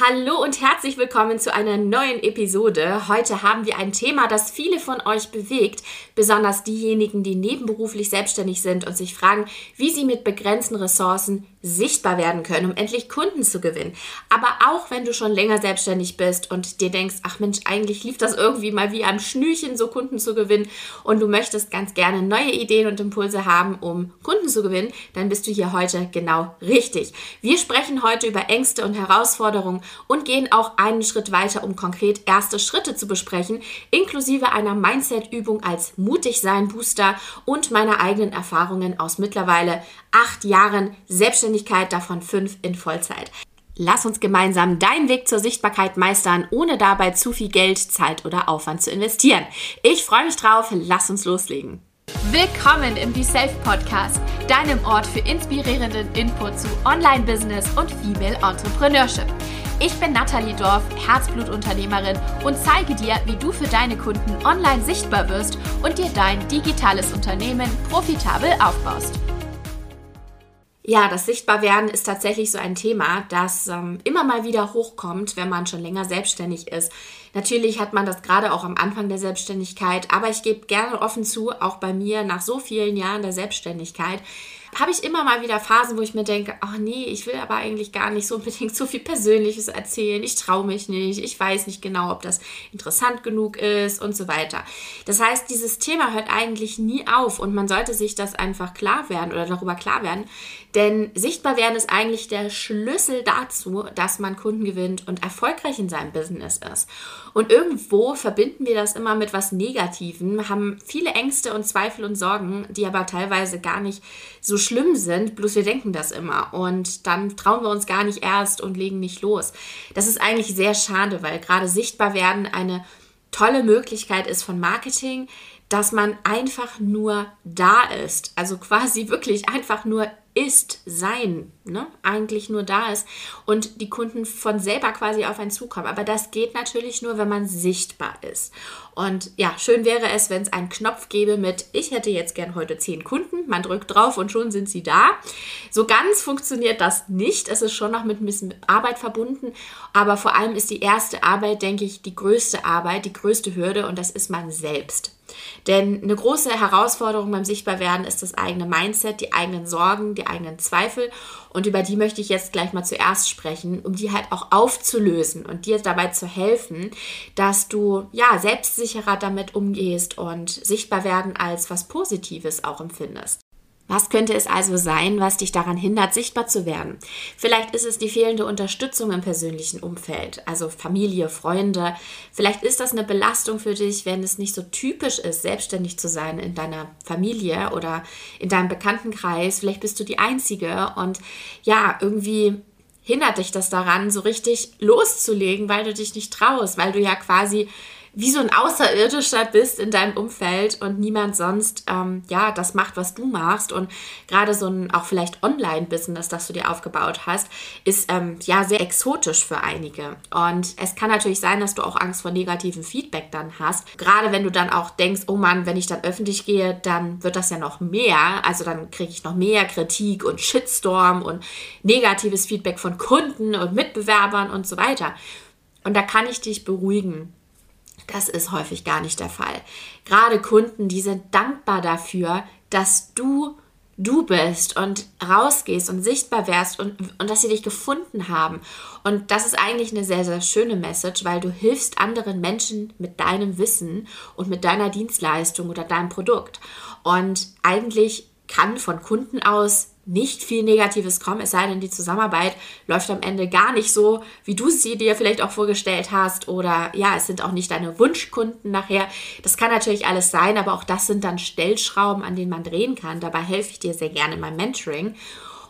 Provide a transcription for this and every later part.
Hallo und herzlich willkommen zu einer neuen Episode. Heute haben wir ein Thema, das viele von euch bewegt, besonders diejenigen, die nebenberuflich selbstständig sind und sich fragen, wie sie mit begrenzten Ressourcen sichtbar werden können, um endlich Kunden zu gewinnen. Aber auch wenn du schon länger selbstständig bist und dir denkst, ach Mensch, eigentlich lief das irgendwie mal wie am Schnürchen, so Kunden zu gewinnen und du möchtest ganz gerne neue Ideen und Impulse haben, um Kunden zu gewinnen, dann bist du hier heute genau richtig. Wir sprechen heute über Ängste und Herausforderungen und gehen auch einen Schritt weiter, um konkret erste Schritte zu besprechen, inklusive einer Mindset-Übung als Mutig sein Booster und meiner eigenen Erfahrungen aus mittlerweile acht Jahren Selbstständigkeit, davon fünf in Vollzeit. Lass uns gemeinsam deinen Weg zur Sichtbarkeit meistern, ohne dabei zu viel Geld, Zeit oder Aufwand zu investieren. Ich freue mich drauf, lass uns loslegen. Willkommen im Be Self Podcast, deinem Ort für inspirierenden Input zu Online-Business und Female Entrepreneurship. Ich bin Nathalie Dorf, Herzblutunternehmerin und zeige dir, wie du für deine Kunden online sichtbar wirst und dir dein digitales Unternehmen profitabel aufbaust. Ja, das Sichtbarwerden ist tatsächlich so ein Thema, das ähm, immer mal wieder hochkommt, wenn man schon länger selbstständig ist. Natürlich hat man das gerade auch am Anfang der Selbstständigkeit, aber ich gebe gerne offen zu, auch bei mir nach so vielen Jahren der Selbstständigkeit, habe ich immer mal wieder Phasen, wo ich mir denke, ach nee, ich will aber eigentlich gar nicht so unbedingt so viel Persönliches erzählen. Ich traue mich nicht. Ich weiß nicht genau, ob das interessant genug ist und so weiter. Das heißt, dieses Thema hört eigentlich nie auf und man sollte sich das einfach klar werden oder darüber klar werden. Denn sichtbar werden ist eigentlich der Schlüssel dazu, dass man Kunden gewinnt und erfolgreich in seinem Business ist. Und irgendwo verbinden wir das immer mit was Negativem, haben viele Ängste und Zweifel und Sorgen, die aber teilweise gar nicht so schlimm sind, bloß wir denken das immer. Und dann trauen wir uns gar nicht erst und legen nicht los. Das ist eigentlich sehr schade, weil gerade sichtbar werden eine tolle Möglichkeit ist von Marketing, dass man einfach nur da ist. Also quasi wirklich einfach nur ist, sein, ne? eigentlich nur da ist und die Kunden von selber quasi auf einen zukommen. Aber das geht natürlich nur, wenn man sichtbar ist. Und ja, schön wäre es, wenn es einen Knopf gäbe mit, ich hätte jetzt gern heute zehn Kunden. Man drückt drauf und schon sind sie da. So ganz funktioniert das nicht. Es ist schon noch mit ein bisschen Arbeit verbunden. Aber vor allem ist die erste Arbeit, denke ich, die größte Arbeit, die größte Hürde und das ist man selbst. Denn eine große Herausforderung beim Sichtbarwerden ist das eigene Mindset, die eigenen Sorgen, die eigenen Zweifel. Und über die möchte ich jetzt gleich mal zuerst sprechen, um die halt auch aufzulösen und dir dabei zu helfen, dass du ja selbstsicherer damit umgehst und sichtbar werden als was Positives auch empfindest. Was könnte es also sein, was dich daran hindert, sichtbar zu werden? Vielleicht ist es die fehlende Unterstützung im persönlichen Umfeld, also Familie, Freunde. Vielleicht ist das eine Belastung für dich, wenn es nicht so typisch ist, selbstständig zu sein in deiner Familie oder in deinem Bekanntenkreis. Vielleicht bist du die Einzige und ja, irgendwie hindert dich das daran, so richtig loszulegen, weil du dich nicht traust, weil du ja quasi wie so ein Außerirdischer bist in deinem Umfeld und niemand sonst ähm, ja das macht, was du machst. Und gerade so ein auch vielleicht Online-Business, das du dir aufgebaut hast, ist ähm, ja sehr exotisch für einige. Und es kann natürlich sein, dass du auch Angst vor negativem Feedback dann hast. Gerade wenn du dann auch denkst, oh Mann, wenn ich dann öffentlich gehe, dann wird das ja noch mehr. Also dann kriege ich noch mehr Kritik und Shitstorm und negatives Feedback von Kunden und Mitbewerbern und so weiter. Und da kann ich dich beruhigen. Das ist häufig gar nicht der Fall. Gerade Kunden, die sind dankbar dafür, dass du du bist und rausgehst und sichtbar wärst und, und dass sie dich gefunden haben. Und das ist eigentlich eine sehr, sehr schöne Message, weil du hilfst anderen Menschen mit deinem Wissen und mit deiner Dienstleistung oder deinem Produkt. Und eigentlich kann von Kunden aus nicht viel Negatives kommen, es sei denn, die Zusammenarbeit läuft am Ende gar nicht so, wie du sie dir vielleicht auch vorgestellt hast oder ja, es sind auch nicht deine Wunschkunden nachher. Das kann natürlich alles sein, aber auch das sind dann Stellschrauben, an denen man drehen kann. Dabei helfe ich dir sehr gerne in meinem Mentoring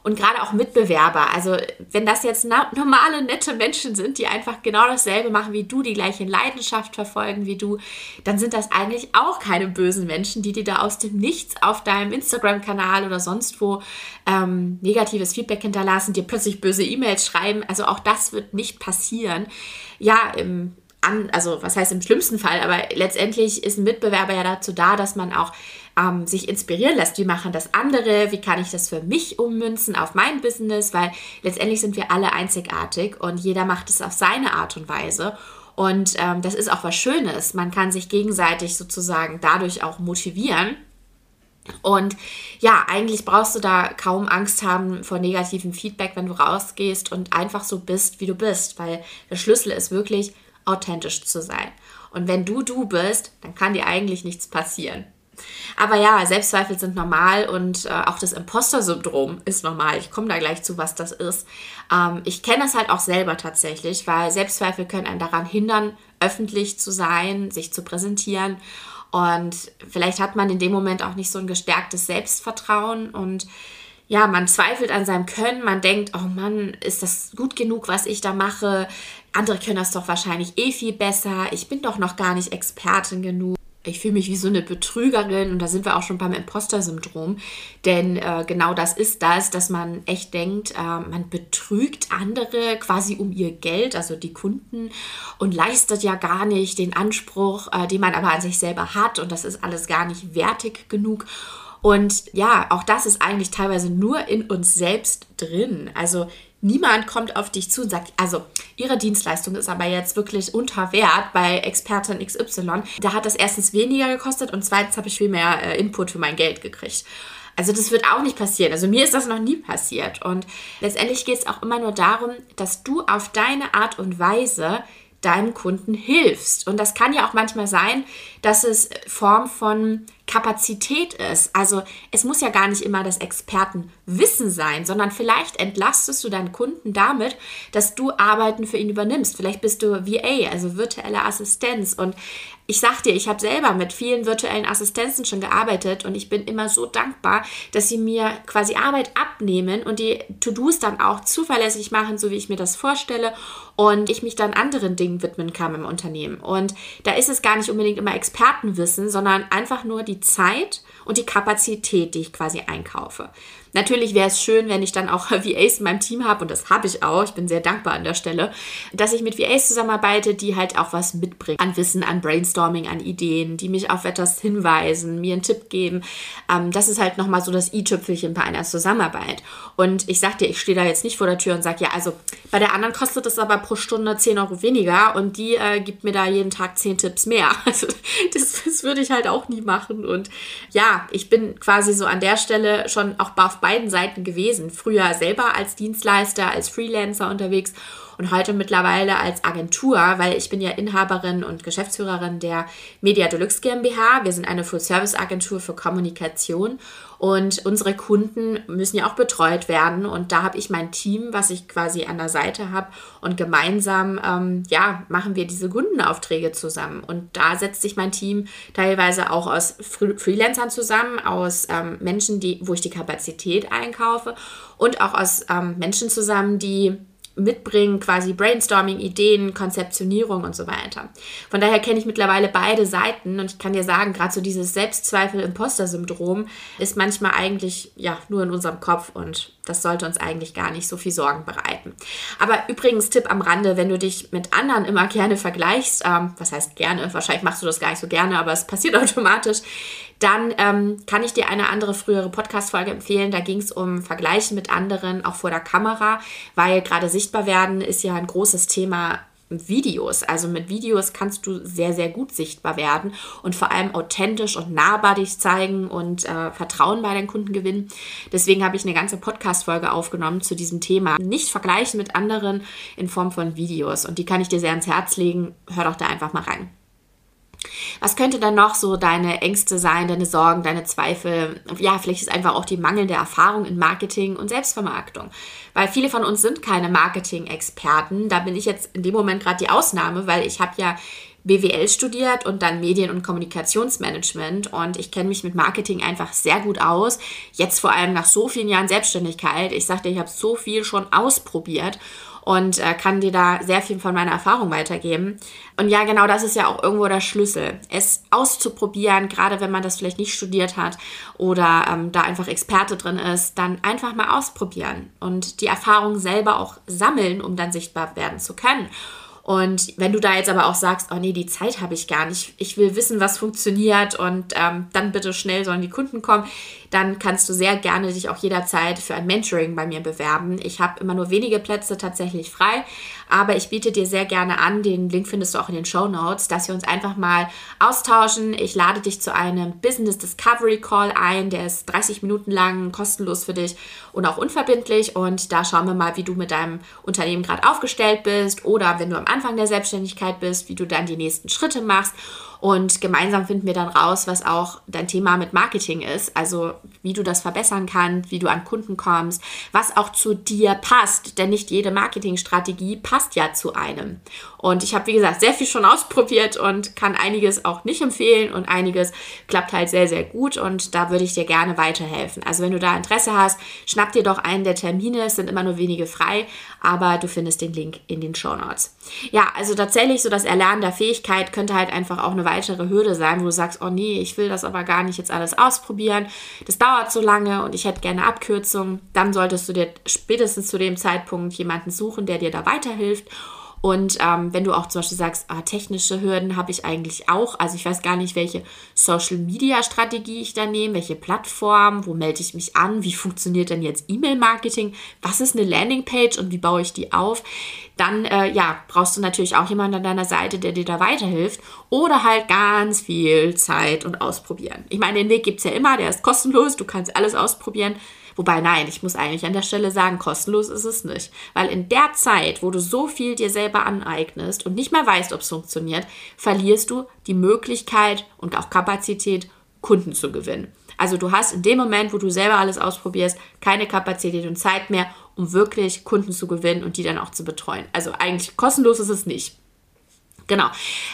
und gerade auch Mitbewerber. Also wenn das jetzt normale, nette Menschen sind, die einfach genau dasselbe machen wie du, die gleiche Leidenschaft verfolgen wie du, dann sind das eigentlich auch keine bösen Menschen, die dir da aus dem Nichts auf deinem Instagram-Kanal oder sonst wo ähm, negatives Feedback hinterlassen, dir plötzlich böse E-Mails schreiben. Also auch das wird nicht passieren. Ja, im an, also was heißt im schlimmsten Fall, aber letztendlich ist ein Mitbewerber ja dazu da, dass man auch ähm, sich inspirieren lässt. Wie machen das andere? Wie kann ich das für mich ummünzen auf mein Business? Weil letztendlich sind wir alle einzigartig und jeder macht es auf seine Art und Weise. Und ähm, das ist auch was Schönes. Man kann sich gegenseitig sozusagen dadurch auch motivieren. Und ja, eigentlich brauchst du da kaum Angst haben vor negativem Feedback, wenn du rausgehst und einfach so bist, wie du bist, weil der Schlüssel ist wirklich authentisch zu sein. Und wenn du du bist, dann kann dir eigentlich nichts passieren. Aber ja, Selbstzweifel sind normal und äh, auch das Imposter-Syndrom ist normal. Ich komme da gleich zu, was das ist. Ähm, ich kenne das halt auch selber tatsächlich, weil Selbstzweifel können einen daran hindern, öffentlich zu sein, sich zu präsentieren. Und vielleicht hat man in dem Moment auch nicht so ein gestärktes Selbstvertrauen und ja, man zweifelt an seinem Können, man denkt, oh Mann, ist das gut genug, was ich da mache? Andere können das doch wahrscheinlich eh viel besser. Ich bin doch noch gar nicht Expertin genug ich fühle mich wie so eine Betrügerin und da sind wir auch schon beim Imposter-Syndrom. Denn äh, genau das ist das, dass man echt denkt, äh, man betrügt andere quasi um ihr Geld, also die Kunden, und leistet ja gar nicht den Anspruch, äh, den man aber an sich selber hat und das ist alles gar nicht wertig genug. Und ja, auch das ist eigentlich teilweise nur in uns selbst drin. Also niemand kommt auf dich zu und sagt, also ihre Dienstleistung ist aber jetzt wirklich unter Wert bei Expertin XY. Da hat das erstens weniger gekostet und zweitens habe ich viel mehr äh, Input für mein Geld gekriegt. Also das wird auch nicht passieren. Also mir ist das noch nie passiert. Und letztendlich geht es auch immer nur darum, dass du auf deine Art und Weise deinem Kunden hilfst. Und das kann ja auch manchmal sein, dass es Form von Kapazität ist. Also es muss ja gar nicht immer das Expertenwissen sein, sondern vielleicht entlastest du deinen Kunden damit, dass du Arbeiten für ihn übernimmst. Vielleicht bist du VA, also virtuelle Assistenz. Und ich sag dir, ich habe selber mit vielen virtuellen Assistenzen schon gearbeitet und ich bin immer so dankbar, dass sie mir quasi Arbeit abnehmen und die To-Dos dann auch zuverlässig machen, so wie ich mir das vorstelle und ich mich dann anderen Dingen widmen kann im Unternehmen. Und da ist es gar nicht unbedingt immer Expertenwissen, sondern einfach nur die Zeit und die Kapazität, die ich quasi einkaufe. Natürlich wäre es schön, wenn ich dann auch VAs in meinem Team habe, und das habe ich auch, ich bin sehr dankbar an der Stelle, dass ich mit VAs zusammenarbeite, die halt auch was mitbringen an Wissen, an Brainstorming, an Ideen, die mich auf etwas hinweisen, mir einen Tipp geben. Ähm, das ist halt nochmal so das i-Tüpfelchen bei einer Zusammenarbeit. Und ich sag dir, ich stehe da jetzt nicht vor der Tür und sage, ja, also bei der anderen kostet es aber pro Stunde 10 Euro weniger und die äh, gibt mir da jeden Tag 10 Tipps mehr. Also das, das würde ich halt auch nie machen. Und ja, ich bin quasi so an der Stelle schon auch beiden Seiten gewesen. Früher selber als Dienstleister, als Freelancer unterwegs und heute mittlerweile als Agentur, weil ich bin ja Inhaberin und Geschäftsführerin der Media Deluxe GmbH. Wir sind eine Full-Service-Agentur für Kommunikation und unsere Kunden müssen ja auch betreut werden. Und da habe ich mein Team, was ich quasi an der Seite habe. Und gemeinsam ähm, ja machen wir diese Kundenaufträge zusammen. Und da setzt sich mein Team teilweise auch aus Freelancern zusammen, aus ähm, Menschen, die wo ich die Kapazität einkaufe. Und auch aus ähm, Menschen zusammen, die mitbringen, quasi Brainstorming, Ideen, Konzeptionierung und so weiter. Von daher kenne ich mittlerweile beide Seiten und ich kann dir sagen, gerade so dieses Selbstzweifel-Imposter-Syndrom ist manchmal eigentlich ja nur in unserem Kopf und das sollte uns eigentlich gar nicht so viel Sorgen bereiten. Aber übrigens, Tipp am Rande, wenn du dich mit anderen immer gerne vergleichst, ähm, was heißt gerne, wahrscheinlich machst du das gar nicht so gerne, aber es passiert automatisch, dann ähm, kann ich dir eine andere frühere Podcast-Folge empfehlen. Da ging es um Vergleichen mit anderen, auch vor der Kamera, weil gerade sichtbar werden ist ja ein großes Thema Videos. Also mit Videos kannst du sehr, sehr gut sichtbar werden und vor allem authentisch und nahbar dich zeigen und äh, Vertrauen bei deinen Kunden gewinnen. Deswegen habe ich eine ganze Podcast-Folge aufgenommen zu diesem Thema. Nicht vergleichen mit anderen in Form von Videos. Und die kann ich dir sehr ans Herz legen. Hör doch da einfach mal rein. Was könnte dann noch so deine Ängste sein, deine Sorgen, deine Zweifel? Ja, vielleicht ist einfach auch die mangelnde Erfahrung in Marketing und Selbstvermarktung. Weil viele von uns sind keine Marketing-Experten. Da bin ich jetzt in dem Moment gerade die Ausnahme, weil ich habe ja BWL studiert und dann Medien- und Kommunikationsmanagement und ich kenne mich mit Marketing einfach sehr gut aus. Jetzt vor allem nach so vielen Jahren Selbstständigkeit. Ich sagte, ich habe so viel schon ausprobiert und äh, kann dir da sehr viel von meiner Erfahrung weitergeben. Und ja, genau das ist ja auch irgendwo der Schlüssel, es auszuprobieren, gerade wenn man das vielleicht nicht studiert hat oder ähm, da einfach Experte drin ist, dann einfach mal ausprobieren und die Erfahrung selber auch sammeln, um dann sichtbar werden zu können. Und wenn du da jetzt aber auch sagst, oh nee, die Zeit habe ich gar nicht, ich will wissen, was funktioniert und ähm, dann bitte schnell sollen die Kunden kommen, dann kannst du sehr gerne dich auch jederzeit für ein Mentoring bei mir bewerben. Ich habe immer nur wenige Plätze tatsächlich frei, aber ich biete dir sehr gerne an, den Link findest du auch in den Show Notes, dass wir uns einfach mal austauschen. Ich lade dich zu einem Business Discovery Call ein, der ist 30 Minuten lang, kostenlos für dich und auch unverbindlich. Und da schauen wir mal, wie du mit deinem Unternehmen gerade aufgestellt bist oder wenn du am Anfang der Selbstständigkeit bist, wie du dann die nächsten Schritte machst. Und gemeinsam finden wir dann raus, was auch dein Thema mit Marketing ist. Also wie du das verbessern kannst, wie du an Kunden kommst, was auch zu dir passt. Denn nicht jede Marketingstrategie passt ja zu einem. Und ich habe, wie gesagt, sehr viel schon ausprobiert und kann einiges auch nicht empfehlen und einiges klappt halt sehr, sehr gut. Und da würde ich dir gerne weiterhelfen. Also wenn du da Interesse hast, schnapp dir doch einen der Termine. Es sind immer nur wenige frei, aber du findest den Link in den Show Notes. Ja, also tatsächlich so das Erlernen der Fähigkeit könnte halt einfach auch eine weitere Hürde sein, wo du sagst, oh nee, ich will das aber gar nicht jetzt alles ausprobieren. Das dauert so lange und ich hätte gerne Abkürzungen. Dann solltest du dir spätestens zu dem Zeitpunkt jemanden suchen, der dir da weiterhilft. Und ähm, wenn du auch zum Beispiel sagst, ah, technische Hürden habe ich eigentlich auch, also ich weiß gar nicht, welche Social-Media-Strategie ich da nehme, welche Plattform, wo melde ich mich an, wie funktioniert denn jetzt E-Mail-Marketing, was ist eine Landingpage und wie baue ich die auf, dann äh, ja, brauchst du natürlich auch jemanden an deiner Seite, der dir da weiterhilft oder halt ganz viel Zeit und ausprobieren. Ich meine, den Weg gibt es ja immer, der ist kostenlos, du kannst alles ausprobieren. Wobei, nein, ich muss eigentlich an der Stelle sagen, kostenlos ist es nicht. Weil in der Zeit, wo du so viel dir selber aneignest und nicht mehr weißt, ob es funktioniert, verlierst du die Möglichkeit und auch Kapazität, Kunden zu gewinnen. Also du hast in dem Moment, wo du selber alles ausprobierst, keine Kapazität und Zeit mehr, um wirklich Kunden zu gewinnen und die dann auch zu betreuen. Also eigentlich kostenlos ist es nicht. Genau.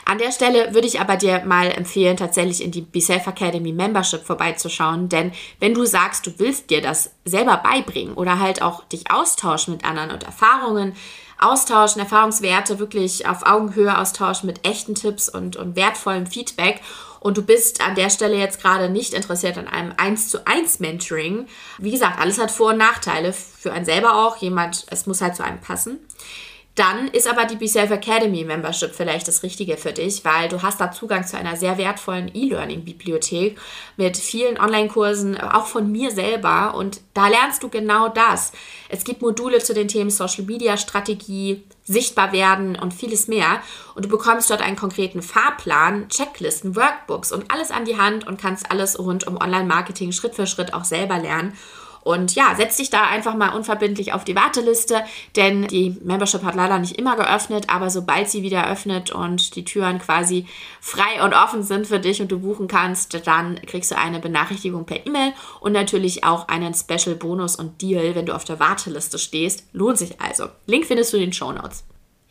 An der Stelle würde ich aber dir mal empfehlen, tatsächlich in die Be Self Academy Membership vorbeizuschauen, denn wenn du sagst, du willst dir das selber beibringen oder halt auch dich austauschen mit anderen und Erfahrungen austauschen, Erfahrungswerte wirklich auf Augenhöhe austauschen mit echten Tipps und, und wertvollem Feedback und du bist an der Stelle jetzt gerade nicht interessiert an einem 1 zu 1 Mentoring. Wie gesagt, alles hat Vor- und Nachteile für einen selber auch. Jemand, es muss halt zu einem passen. Dann ist aber die Be Self Academy Membership vielleicht das Richtige für dich, weil du hast da Zugang zu einer sehr wertvollen E-Learning-Bibliothek mit vielen Online-Kursen, auch von mir selber. Und da lernst du genau das. Es gibt Module zu den Themen Social Media Strategie, sichtbar werden und vieles mehr. Und du bekommst dort einen konkreten Fahrplan, Checklisten, Workbooks und alles an die Hand und kannst alles rund um Online-Marketing Schritt für Schritt auch selber lernen. Und ja, setz dich da einfach mal unverbindlich auf die Warteliste, denn die Membership hat leider nicht immer geöffnet, aber sobald sie wieder öffnet und die Türen quasi frei und offen sind für dich und du buchen kannst, dann kriegst du eine Benachrichtigung per E-Mail und natürlich auch einen Special Bonus und Deal, wenn du auf der Warteliste stehst. Lohnt sich also. Link findest du in den Show Notes.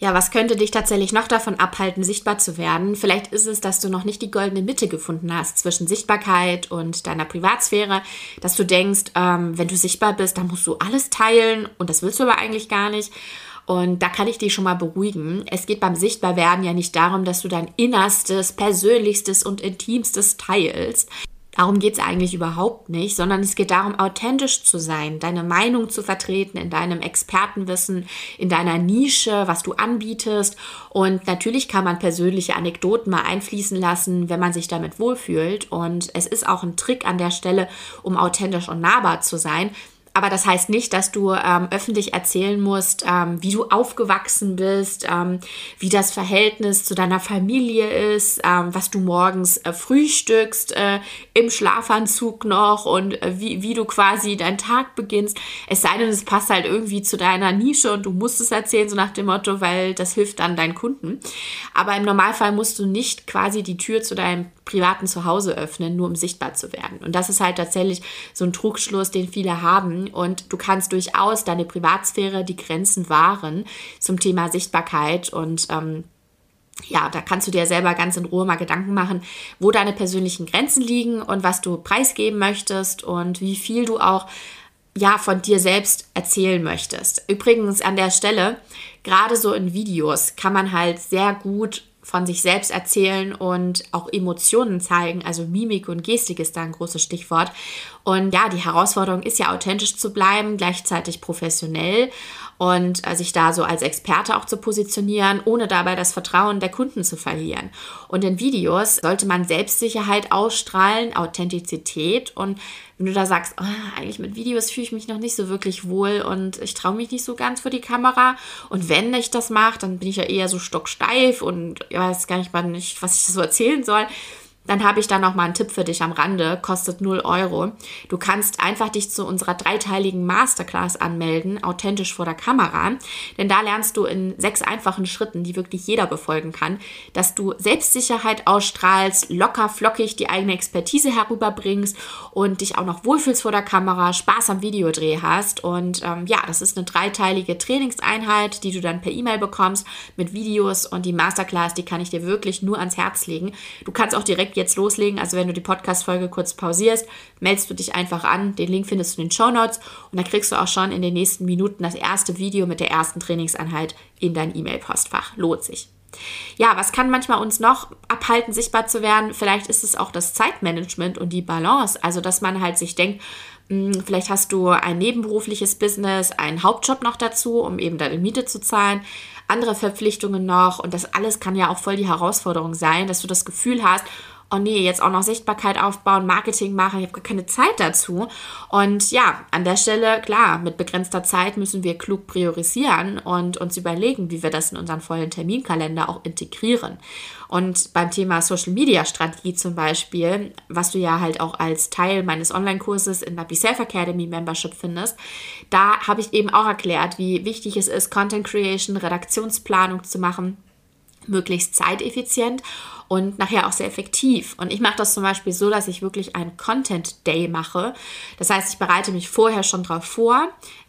Ja, was könnte dich tatsächlich noch davon abhalten, sichtbar zu werden? Vielleicht ist es, dass du noch nicht die goldene Mitte gefunden hast zwischen Sichtbarkeit und deiner Privatsphäre, dass du denkst, ähm, wenn du sichtbar bist, dann musst du alles teilen und das willst du aber eigentlich gar nicht. Und da kann ich dich schon mal beruhigen. Es geht beim Sichtbarwerden ja nicht darum, dass du dein Innerstes, Persönlichstes und Intimstes teilst. Darum geht es eigentlich überhaupt nicht, sondern es geht darum, authentisch zu sein, deine Meinung zu vertreten in deinem Expertenwissen, in deiner Nische, was du anbietest. Und natürlich kann man persönliche Anekdoten mal einfließen lassen, wenn man sich damit wohlfühlt. Und es ist auch ein Trick an der Stelle, um authentisch und nahbar zu sein, aber das heißt nicht, dass du ähm, öffentlich erzählen musst, ähm, wie du aufgewachsen bist, ähm, wie das Verhältnis zu deiner Familie ist, ähm, was du morgens äh, frühstückst äh, im Schlafanzug noch und äh, wie, wie du quasi deinen Tag beginnst. Es sei denn, es passt halt irgendwie zu deiner Nische und du musst es erzählen, so nach dem Motto, weil das hilft dann deinen Kunden. Aber im Normalfall musst du nicht quasi die Tür zu deinem privaten Zuhause öffnen, nur um sichtbar zu werden. Und das ist halt tatsächlich so ein Trugschluss, den viele haben. Und du kannst durchaus deine Privatsphäre, die Grenzen wahren zum Thema Sichtbarkeit und ähm, ja, da kannst du dir selber ganz in Ruhe mal Gedanken machen, wo deine persönlichen Grenzen liegen und was du preisgeben möchtest und wie viel du auch ja von dir selbst erzählen möchtest. Übrigens an der Stelle, gerade so in Videos kann man halt sehr gut von sich selbst erzählen und auch Emotionen zeigen. Also Mimik und Gestik ist da ein großes Stichwort. Und ja, die Herausforderung ist ja authentisch zu bleiben, gleichzeitig professionell. und äh, sich da so als Experte auch zu positionieren, ohne dabei das Vertrauen der Kunden zu verlieren. Und in Videos sollte man Selbstsicherheit ausstrahlen, Authentizität und wenn du da sagst, oh, eigentlich mit Videos fühle ich mich noch nicht so wirklich wohl und ich traue mich nicht so ganz vor die Kamera und wenn ich das mache, dann bin ich ja eher so stocksteif und ich weiß gar nicht, nicht was ich so erzählen soll dann habe ich da noch mal einen Tipp für dich am Rande, kostet 0 Euro. Du kannst einfach dich zu unserer dreiteiligen Masterclass anmelden, authentisch vor der Kamera, denn da lernst du in sechs einfachen Schritten, die wirklich jeder befolgen kann, dass du Selbstsicherheit ausstrahlst, locker flockig die eigene Expertise herüberbringst und dich auch noch wohlfühlst vor der Kamera, Spaß am Videodreh hast und ähm, ja, das ist eine dreiteilige Trainingseinheit, die du dann per E-Mail bekommst mit Videos und die Masterclass, die kann ich dir wirklich nur ans Herz legen. Du kannst auch direkt jetzt loslegen. Also wenn du die Podcast-Folge kurz pausierst, meldest du dich einfach an. Den Link findest du in den Show Notes und dann kriegst du auch schon in den nächsten Minuten das erste Video mit der ersten Trainingseinheit in dein E-Mail-Postfach. Lohnt sich. Ja, was kann manchmal uns noch abhalten, sichtbar zu werden? Vielleicht ist es auch das Zeitmanagement und die Balance. Also, dass man halt sich denkt, hm, Vielleicht hast du ein nebenberufliches Business, einen Hauptjob noch dazu, um eben deine Miete zu zahlen, andere Verpflichtungen noch. Und das alles kann ja auch voll die Herausforderung sein, dass du das Gefühl hast, oh nee, jetzt auch noch Sichtbarkeit aufbauen, Marketing machen, ich habe gar keine Zeit dazu. Und ja, an der Stelle, klar, mit begrenzter Zeit müssen wir klug priorisieren und uns überlegen, wie wir das in unseren vollen Terminkalender auch integrieren. Und beim Thema Social Media Strategie zum Beispiel, was du ja halt auch als Teil meines Online-Kurses in der Be Self Academy Membership findest, da habe ich eben auch erklärt, wie wichtig es ist, Content Creation, Redaktionsplanung zu machen möglichst zeiteffizient und nachher auch sehr effektiv. Und ich mache das zum Beispiel so, dass ich wirklich einen Content Day mache. Das heißt, ich bereite mich vorher schon drauf vor,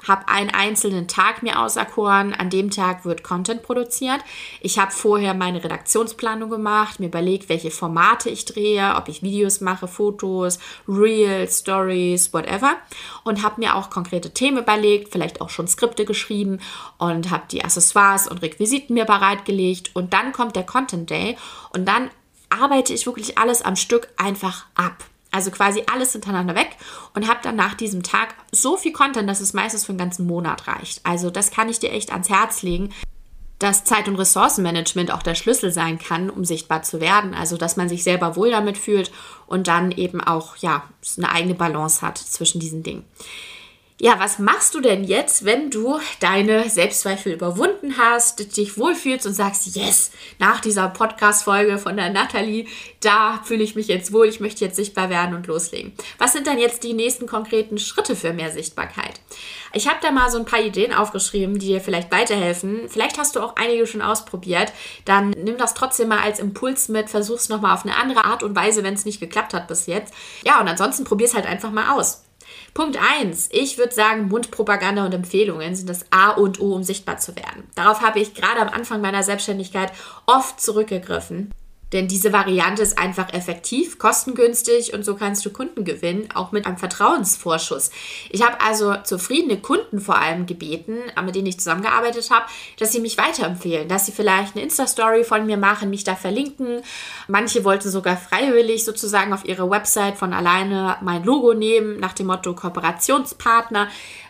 habe einen einzelnen Tag mir auserkoren. An dem Tag wird Content produziert. Ich habe vorher meine Redaktionsplanung gemacht, mir überlegt, welche Formate ich drehe, ob ich Videos mache, Fotos, Reels, Stories, whatever. Und habe mir auch konkrete Themen überlegt, vielleicht auch schon Skripte geschrieben und habe die Accessoires und Requisiten mir bereitgelegt. Und dann kommt der Content Day und dann arbeite ich wirklich alles am Stück einfach ab. Also quasi alles hintereinander weg und habe dann nach diesem Tag so viel Content, dass es meistens für einen ganzen Monat reicht. Also das kann ich dir echt ans Herz legen, dass Zeit- und Ressourcenmanagement auch der Schlüssel sein kann, um sichtbar zu werden. Also dass man sich selber wohl damit fühlt und dann eben auch ja eine eigene Balance hat zwischen diesen Dingen. Ja, was machst du denn jetzt, wenn du deine Selbstzweifel überwunden hast, dich wohlfühlst und sagst, yes, nach dieser Podcast-Folge von der Nathalie, da fühle ich mich jetzt wohl, ich möchte jetzt sichtbar werden und loslegen. Was sind dann jetzt die nächsten konkreten Schritte für mehr Sichtbarkeit? Ich habe da mal so ein paar Ideen aufgeschrieben, die dir vielleicht weiterhelfen. Vielleicht hast du auch einige schon ausprobiert. Dann nimm das trotzdem mal als Impuls mit, versuch es nochmal auf eine andere Art und Weise, wenn es nicht geklappt hat bis jetzt. Ja, und ansonsten probier es halt einfach mal aus. Punkt 1. Ich würde sagen, Mundpropaganda und Empfehlungen sind das A und O, um sichtbar zu werden. Darauf habe ich gerade am Anfang meiner Selbstständigkeit oft zurückgegriffen. Denn diese Variante ist einfach effektiv, kostengünstig und so kannst du Kunden gewinnen, auch mit einem Vertrauensvorschuss. Ich habe also zufriedene Kunden vor allem gebeten, mit denen ich zusammengearbeitet habe, dass sie mich weiterempfehlen, dass sie vielleicht eine Insta-Story von mir machen, mich da verlinken. Manche wollten sogar freiwillig sozusagen auf ihre Website von alleine mein Logo nehmen, nach dem Motto Kooperationspartner.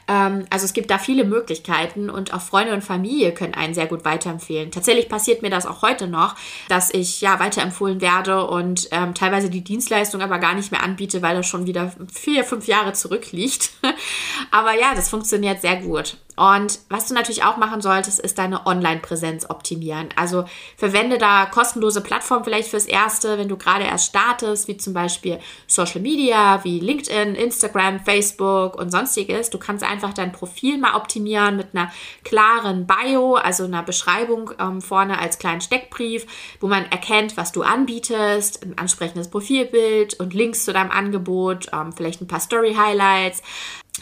Ähm, also es gibt da viele Möglichkeiten und auch Freunde und Familie können einen sehr gut weiterempfehlen. Tatsächlich passiert mir das auch heute noch, dass ich ja weiterempfohlen werde und ähm, teilweise die Dienstleistung aber gar nicht mehr anbiete, weil das schon wieder vier, fünf Jahre zurückliegt. aber ja, das funktioniert sehr gut. Und was du natürlich auch machen solltest, ist deine Online-Präsenz optimieren. Also verwende da kostenlose Plattformen vielleicht fürs Erste, wenn du gerade erst startest, wie zum Beispiel Social Media, wie LinkedIn, Instagram, Facebook und sonstiges. Du kannst dein Profil mal optimieren mit einer klaren Bio, also einer Beschreibung ähm, vorne als kleinen Steckbrief, wo man erkennt, was du anbietest, ein ansprechendes Profilbild und Links zu deinem Angebot, ähm, vielleicht ein paar Story-Highlights,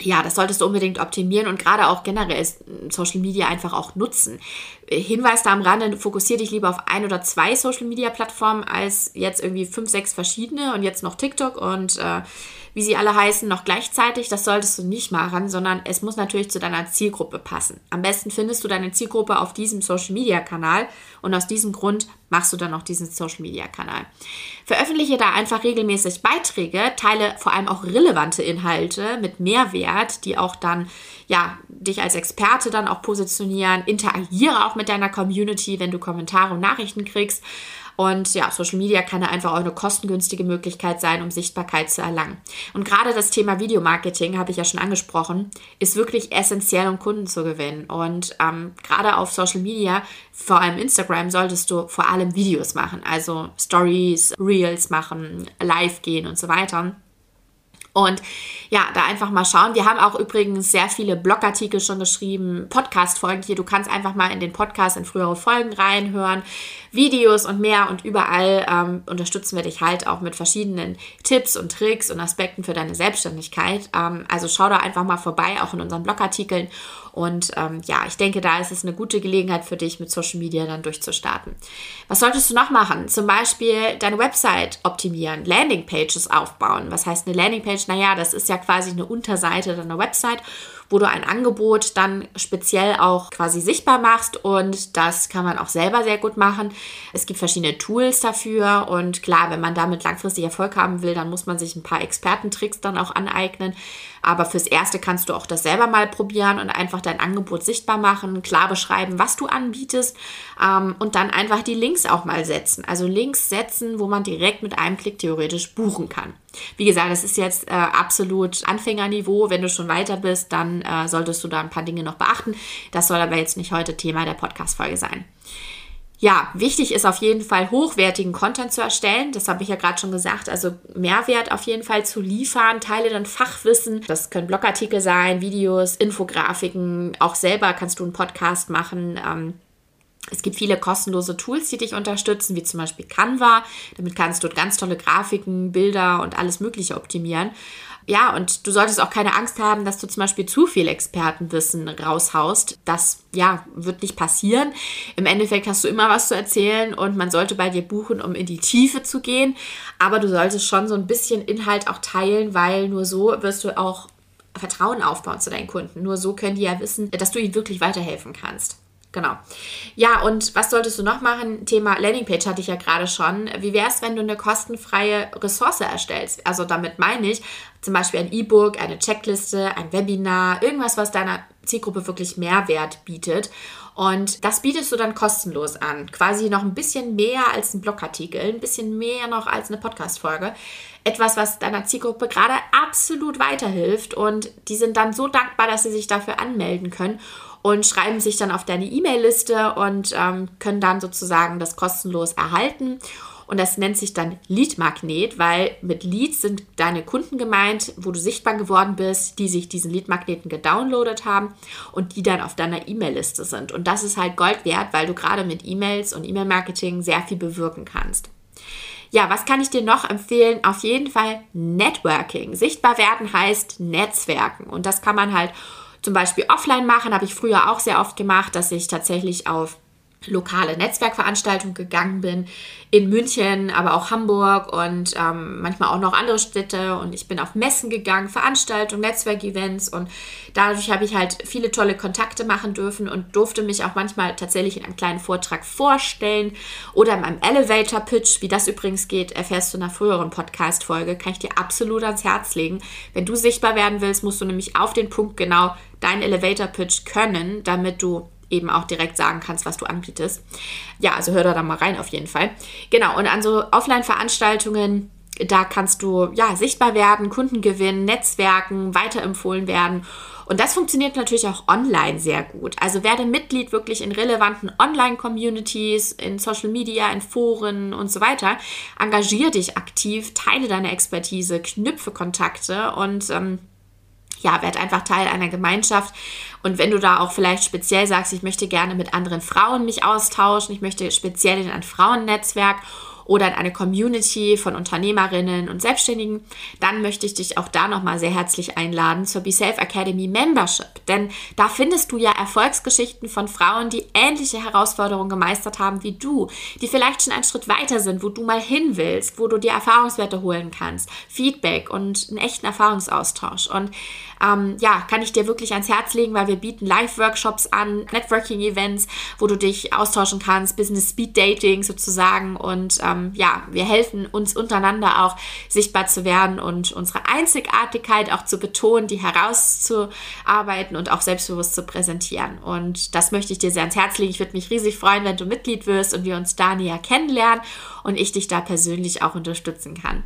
ja, das solltest du unbedingt optimieren und gerade auch generell Social Media einfach auch nutzen. Hinweis da am Rande, fokussiere dich lieber auf ein oder zwei Social Media Plattformen als jetzt irgendwie fünf, sechs verschiedene und jetzt noch TikTok und äh, wie sie alle heißen, noch gleichzeitig. Das solltest du nicht machen, sondern es muss natürlich zu deiner Zielgruppe passen. Am besten findest du deine Zielgruppe auf diesem Social Media Kanal und aus diesem Grund machst du dann auch diesen Social Media Kanal. Veröffentliche da einfach regelmäßig Beiträge, teile vor allem auch relevante Inhalte mit Mehrwert die auch dann ja dich als Experte dann auch positionieren. Interagiere auch mit deiner Community, wenn du Kommentare und Nachrichten kriegst. Und ja, Social Media kann da einfach auch eine kostengünstige Möglichkeit sein, um Sichtbarkeit zu erlangen. Und gerade das Thema Videomarketing, habe ich ja schon angesprochen, ist wirklich essentiell, um Kunden zu gewinnen. Und ähm, gerade auf Social Media, vor allem Instagram, solltest du vor allem Videos machen. Also Stories, Reels machen, live gehen und so weiter. Und ja, da einfach mal schauen. Wir haben auch übrigens sehr viele Blogartikel schon geschrieben, Podcast-Folgen hier. Du kannst einfach mal in den Podcast in frühere Folgen reinhören, Videos und mehr. Und überall ähm, unterstützen wir dich halt auch mit verschiedenen Tipps und Tricks und Aspekten für deine Selbstständigkeit. Ähm, also schau da einfach mal vorbei, auch in unseren Blogartikeln. Und ähm, ja, ich denke, da ist es eine gute Gelegenheit für dich, mit Social Media dann durchzustarten. Was solltest du noch machen? Zum Beispiel deine Website optimieren, Landingpages aufbauen. Was heißt eine Landingpage? Naja, das ist ja quasi eine Unterseite deiner Website wo du ein Angebot dann speziell auch quasi sichtbar machst und das kann man auch selber sehr gut machen. Es gibt verschiedene Tools dafür und klar, wenn man damit langfristig Erfolg haben will, dann muss man sich ein paar Expertentricks dann auch aneignen. Aber fürs Erste kannst du auch das selber mal probieren und einfach dein Angebot sichtbar machen, klar beschreiben, was du anbietest ähm, und dann einfach die Links auch mal setzen. Also Links setzen, wo man direkt mit einem Klick theoretisch buchen kann. Wie gesagt, das ist jetzt äh, absolut Anfängerniveau. Wenn du schon weiter bist, dann äh, solltest du da ein paar Dinge noch beachten. Das soll aber jetzt nicht heute Thema der Podcast-Folge sein. Ja, wichtig ist auf jeden Fall hochwertigen Content zu erstellen. Das habe ich ja gerade schon gesagt. Also Mehrwert auf jeden Fall zu liefern. Teile dann Fachwissen. Das können Blogartikel sein, Videos, Infografiken. Auch selber kannst du einen Podcast machen. Ähm, es gibt viele kostenlose Tools, die dich unterstützen, wie zum Beispiel Canva. Damit kannst du ganz tolle Grafiken, Bilder und alles Mögliche optimieren. Ja, und du solltest auch keine Angst haben, dass du zum Beispiel zu viel Expertenwissen raushaust. Das, ja, wird nicht passieren. Im Endeffekt hast du immer was zu erzählen und man sollte bei dir buchen, um in die Tiefe zu gehen. Aber du solltest schon so ein bisschen Inhalt auch teilen, weil nur so wirst du auch Vertrauen aufbauen zu deinen Kunden. Nur so können die ja wissen, dass du ihnen wirklich weiterhelfen kannst. Genau. Ja, und was solltest du noch machen? Thema Landingpage hatte ich ja gerade schon. Wie wäre es, wenn du eine kostenfreie Ressource erstellst? Also damit meine ich zum Beispiel ein E-Book, eine Checkliste, ein Webinar, irgendwas, was deiner Zielgruppe wirklich Mehrwert bietet. Und das bietest du dann kostenlos an. Quasi noch ein bisschen mehr als ein Blogartikel, ein bisschen mehr noch als eine Podcast-Folge. Etwas, was deiner Zielgruppe gerade absolut weiterhilft. Und die sind dann so dankbar, dass sie sich dafür anmelden können und schreiben sich dann auf deine E-Mail-Liste und ähm, können dann sozusagen das kostenlos erhalten. Und das nennt sich dann Lead-Magnet, weil mit Leads sind deine Kunden gemeint, wo du sichtbar geworden bist, die sich diesen Lead-Magneten gedownloadet haben und die dann auf deiner E-Mail-Liste sind. Und das ist halt Gold wert, weil du gerade mit E-Mails und E-Mail-Marketing sehr viel bewirken kannst. Ja, was kann ich dir noch empfehlen? Auf jeden Fall Networking. Sichtbar werden heißt Netzwerken. Und das kann man halt zum Beispiel offline machen, habe ich früher auch sehr oft gemacht, dass ich tatsächlich auf lokale Netzwerkveranstaltungen gegangen bin, in München, aber auch Hamburg und ähm, manchmal auch noch andere Städte. Und ich bin auf Messen gegangen, Veranstaltungen, Netzwerkevents und dadurch habe ich halt viele tolle Kontakte machen dürfen und durfte mich auch manchmal tatsächlich in einem kleinen Vortrag vorstellen oder in einem Elevator-Pitch. Wie das übrigens geht, erfährst du in einer früheren Podcast-Folge. Kann ich dir absolut ans Herz legen. Wenn du sichtbar werden willst, musst du nämlich auf den Punkt genau deinen Elevator-Pitch können, damit du eben auch direkt sagen kannst, was du anbietest. Ja, also hör da dann mal rein auf jeden Fall. Genau, und an so Offline-Veranstaltungen, da kannst du ja sichtbar werden, Kunden gewinnen, Netzwerken, weiterempfohlen werden. Und das funktioniert natürlich auch online sehr gut. Also werde Mitglied wirklich in relevanten Online-Communities, in Social Media, in Foren und so weiter. Engagier dich aktiv, teile deine Expertise, knüpfe Kontakte und ähm, ja, werd einfach Teil einer Gemeinschaft. Und wenn du da auch vielleicht speziell sagst, ich möchte gerne mit anderen Frauen mich austauschen, ich möchte speziell in ein Frauennetzwerk oder in eine Community von Unternehmerinnen und Selbstständigen, dann möchte ich dich auch da nochmal sehr herzlich einladen zur Be Academy Membership. Denn da findest du ja Erfolgsgeschichten von Frauen, die ähnliche Herausforderungen gemeistert haben wie du, die vielleicht schon einen Schritt weiter sind, wo du mal hin willst, wo du dir Erfahrungswerte holen kannst, Feedback und einen echten Erfahrungsaustausch. Und ähm, ja, kann ich dir wirklich ans Herz legen, weil wir bieten Live-Workshops an, Networking-Events, wo du dich austauschen kannst, Business-Speed-Dating sozusagen. Und ähm, ja, wir helfen uns untereinander auch sichtbar zu werden und unsere Einzigartigkeit auch zu betonen, die herauszuarbeiten und auch selbstbewusst zu präsentieren. Und das möchte ich dir sehr ans Herz legen. Ich würde mich riesig freuen, wenn du Mitglied wirst und wir uns da näher kennenlernen und ich dich da persönlich auch unterstützen kann.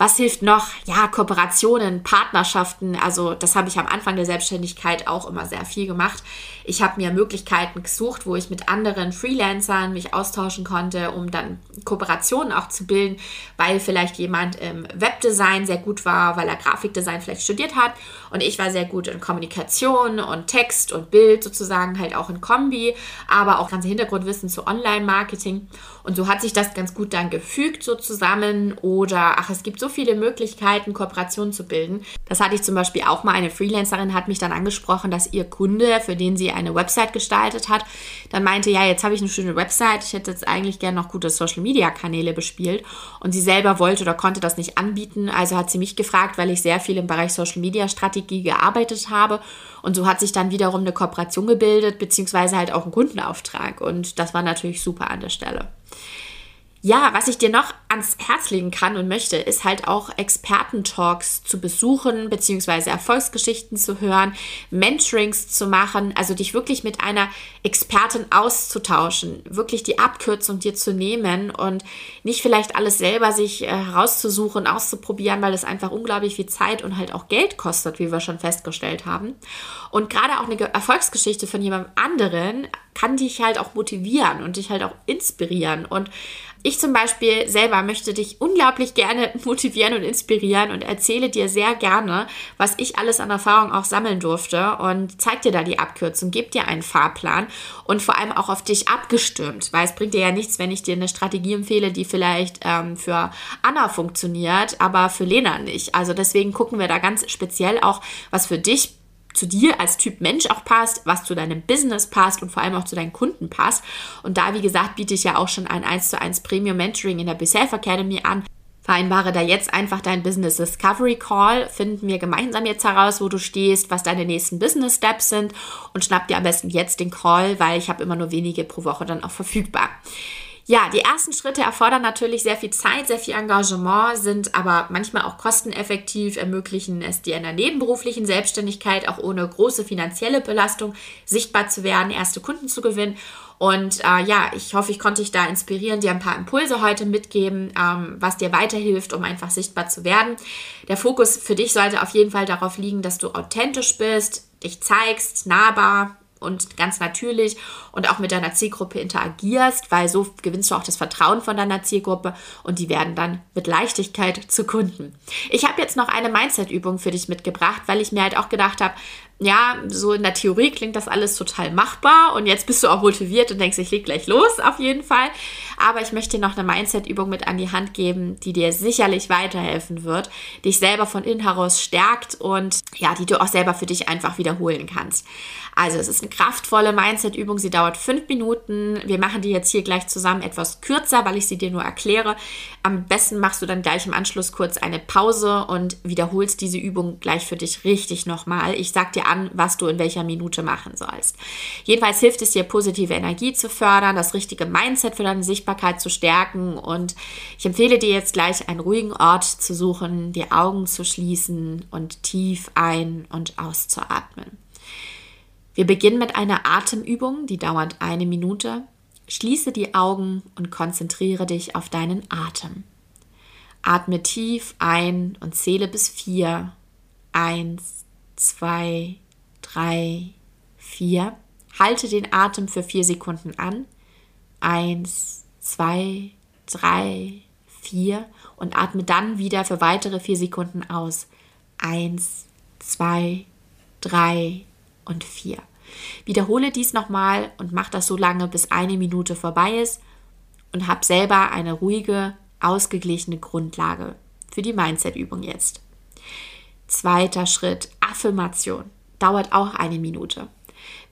Was hilft noch? Ja, Kooperationen, Partnerschaften. Also das habe ich am Anfang der Selbstständigkeit auch immer sehr viel gemacht. Ich habe mir Möglichkeiten gesucht, wo ich mit anderen Freelancern mich austauschen konnte, um dann Kooperationen auch zu bilden, weil vielleicht jemand im Webdesign sehr gut war, weil er Grafikdesign vielleicht studiert hat und ich war sehr gut in Kommunikation und Text und Bild sozusagen halt auch in Kombi, aber auch ganze Hintergrundwissen zu Online-Marketing. Und so hat sich das ganz gut dann gefügt so zusammen. Oder ach, es gibt so viele Möglichkeiten, Kooperationen zu bilden. Das hatte ich zum Beispiel auch mal. Eine Freelancerin hat mich dann angesprochen, dass ihr Kunde, für den sie eine Website gestaltet hat, dann meinte, ja, jetzt habe ich eine schöne Website, ich hätte jetzt eigentlich gerne noch gute Social-Media-Kanäle bespielt. Und sie selber wollte oder konnte das nicht anbieten, also hat sie mich gefragt, weil ich sehr viel im Bereich Social-Media-Strategie gearbeitet habe und so hat sich dann wiederum eine Kooperation gebildet, beziehungsweise halt auch ein Kundenauftrag. Und das war natürlich super an der Stelle ja, was ich dir noch ans Herz legen kann und möchte, ist halt auch Expertentalks zu besuchen, beziehungsweise Erfolgsgeschichten zu hören, Mentorings zu machen, also dich wirklich mit einer Expertin auszutauschen, wirklich die Abkürzung dir zu nehmen und nicht vielleicht alles selber sich äh, herauszusuchen, auszuprobieren, weil es einfach unglaublich viel Zeit und halt auch Geld kostet, wie wir schon festgestellt haben. Und gerade auch eine Erfolgsgeschichte von jemandem anderen kann dich halt auch motivieren und dich halt auch inspirieren. Und ich zum Beispiel selber möchte dich unglaublich gerne motivieren und inspirieren und erzähle dir sehr gerne, was ich alles an Erfahrung auch sammeln durfte und zeig dir da die Abkürzung, gebe dir einen Fahrplan und vor allem auch auf dich abgestimmt, weil es bringt dir ja nichts, wenn ich dir eine Strategie empfehle, die vielleicht ähm, für Anna funktioniert, aber für Lena nicht. Also deswegen gucken wir da ganz speziell auch, was für dich zu dir als Typ Mensch auch passt, was zu deinem Business passt und vor allem auch zu deinen Kunden passt. Und da, wie gesagt, biete ich ja auch schon ein 1 zu 1 Premium Mentoring in der BeSelf Academy an. Vereinbare da jetzt einfach dein Business Discovery Call. Finden wir gemeinsam jetzt heraus, wo du stehst, was deine nächsten Business Steps sind und schnapp dir am besten jetzt den Call, weil ich habe immer nur wenige pro Woche dann auch verfügbar. Ja, die ersten Schritte erfordern natürlich sehr viel Zeit, sehr viel Engagement, sind aber manchmal auch kosteneffektiv, ermöglichen es dir in der nebenberuflichen Selbstständigkeit auch ohne große finanzielle Belastung sichtbar zu werden, erste Kunden zu gewinnen. Und äh, ja, ich hoffe, ich konnte dich da inspirieren, dir ein paar Impulse heute mitgeben, ähm, was dir weiterhilft, um einfach sichtbar zu werden. Der Fokus für dich sollte auf jeden Fall darauf liegen, dass du authentisch bist, dich zeigst, nahbar, und ganz natürlich und auch mit deiner Zielgruppe interagierst, weil so gewinnst du auch das Vertrauen von deiner Zielgruppe und die werden dann mit Leichtigkeit zu Kunden. Ich habe jetzt noch eine Mindset-Übung für dich mitgebracht, weil ich mir halt auch gedacht habe, ja, so in der Theorie klingt das alles total machbar und jetzt bist du auch motiviert und denkst, ich leg gleich los, auf jeden Fall. Aber ich möchte dir noch eine Mindset-Übung mit an die Hand geben, die dir sicherlich weiterhelfen wird, dich selber von innen heraus stärkt und ja, die du auch selber für dich einfach wiederholen kannst. Also es ist eine kraftvolle Mindset-Übung, sie dauert fünf Minuten. Wir machen die jetzt hier gleich zusammen etwas kürzer, weil ich sie dir nur erkläre. Am besten machst du dann gleich im Anschluss kurz eine Pause und wiederholst diese Übung gleich für dich richtig nochmal. Ich sag dir an, was du in welcher Minute machen sollst. Jedenfalls hilft es dir, positive Energie zu fördern, das richtige Mindset für deine Sichtbarkeit zu stärken und ich empfehle dir jetzt gleich einen ruhigen Ort zu suchen, die Augen zu schließen und tief ein- und auszuatmen. Wir beginnen mit einer Atemübung, die dauert eine Minute. Schließe die Augen und konzentriere dich auf deinen Atem. Atme tief ein und zähle bis vier. Eins, zwei, drei, vier. Halte den Atem für vier Sekunden an. Eins, zwei, drei, vier. Und atme dann wieder für weitere vier Sekunden aus. Eins, zwei, drei und vier. Wiederhole dies nochmal und mach das so lange, bis eine Minute vorbei ist und hab selber eine ruhige, ausgeglichene Grundlage für die Mindset-Übung jetzt. Zweiter Schritt, Affirmation. Dauert auch eine Minute.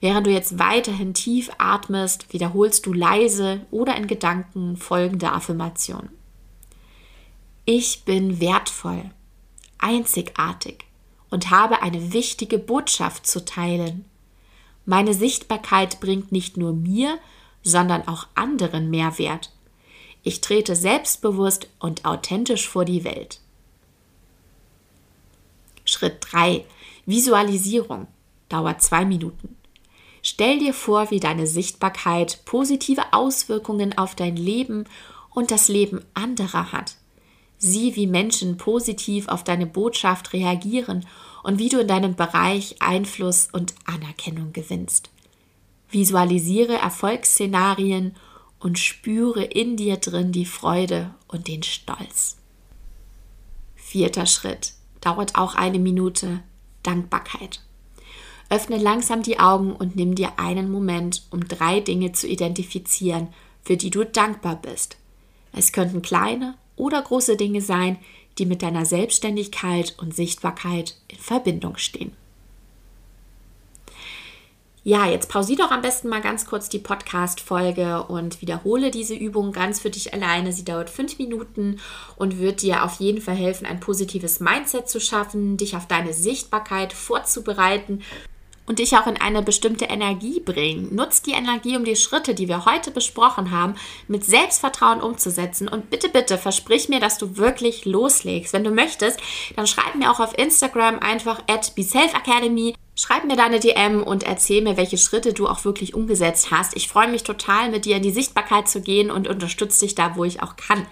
Während du jetzt weiterhin tief atmest, wiederholst du leise oder in Gedanken folgende Affirmation. Ich bin wertvoll, einzigartig und habe eine wichtige Botschaft zu teilen. Meine Sichtbarkeit bringt nicht nur mir, sondern auch anderen Mehrwert. Ich trete selbstbewusst und authentisch vor die Welt. Schritt 3. Visualisierung. Dauert zwei Minuten. Stell dir vor, wie deine Sichtbarkeit positive Auswirkungen auf dein Leben und das Leben anderer hat. Sieh, wie Menschen positiv auf deine Botschaft reagieren und wie du in deinem Bereich Einfluss und Anerkennung gewinnst. Visualisiere Erfolgsszenarien und spüre in dir drin die Freude und den Stolz. Vierter Schritt dauert auch eine Minute Dankbarkeit. Öffne langsam die Augen und nimm dir einen Moment, um drei Dinge zu identifizieren, für die du dankbar bist. Es könnten kleine oder große Dinge sein, die mit deiner Selbstständigkeit und Sichtbarkeit in Verbindung stehen. Ja, jetzt pausier doch am besten mal ganz kurz die Podcast-Folge und wiederhole diese Übung ganz für dich alleine. Sie dauert fünf Minuten und wird dir auf jeden Fall helfen, ein positives Mindset zu schaffen, dich auf deine Sichtbarkeit vorzubereiten und dich auch in eine bestimmte Energie bringen. Nutz die Energie, um die Schritte, die wir heute besprochen haben, mit Selbstvertrauen umzusetzen. Und bitte, bitte versprich mir, dass du wirklich loslegst. Wenn du möchtest, dann schreib mir auch auf Instagram einfach at BeSelfAcademy. Schreib mir deine DM und erzähl mir, welche Schritte du auch wirklich umgesetzt hast. Ich freue mich total, mit dir in die Sichtbarkeit zu gehen und unterstütze dich da, wo ich auch kann.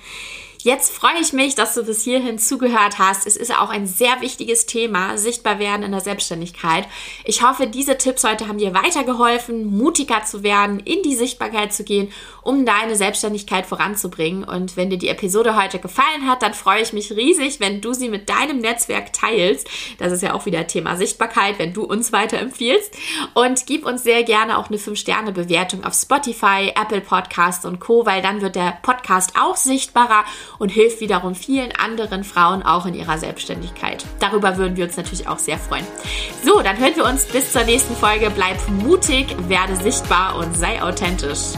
Jetzt freue ich mich, dass du bis hierhin zugehört hast. Es ist auch ein sehr wichtiges Thema, sichtbar werden in der Selbstständigkeit. Ich hoffe, diese Tipps heute haben dir weitergeholfen, mutiger zu werden, in die Sichtbarkeit zu gehen, um deine Selbstständigkeit voranzubringen. Und wenn dir die Episode heute gefallen hat, dann freue ich mich riesig, wenn du sie mit deinem Netzwerk teilst. Das ist ja auch wieder Thema Sichtbarkeit, wenn du uns weiterempfiehlst. Und gib uns sehr gerne auch eine 5-Sterne-Bewertung auf Spotify, Apple Podcasts und Co., weil dann wird der Podcast auch sichtbarer und hilft wiederum vielen anderen Frauen auch in ihrer Selbstständigkeit. Darüber würden wir uns natürlich auch sehr freuen. So, dann hören wir uns bis zur nächsten Folge. Bleib mutig, werde sichtbar und sei authentisch.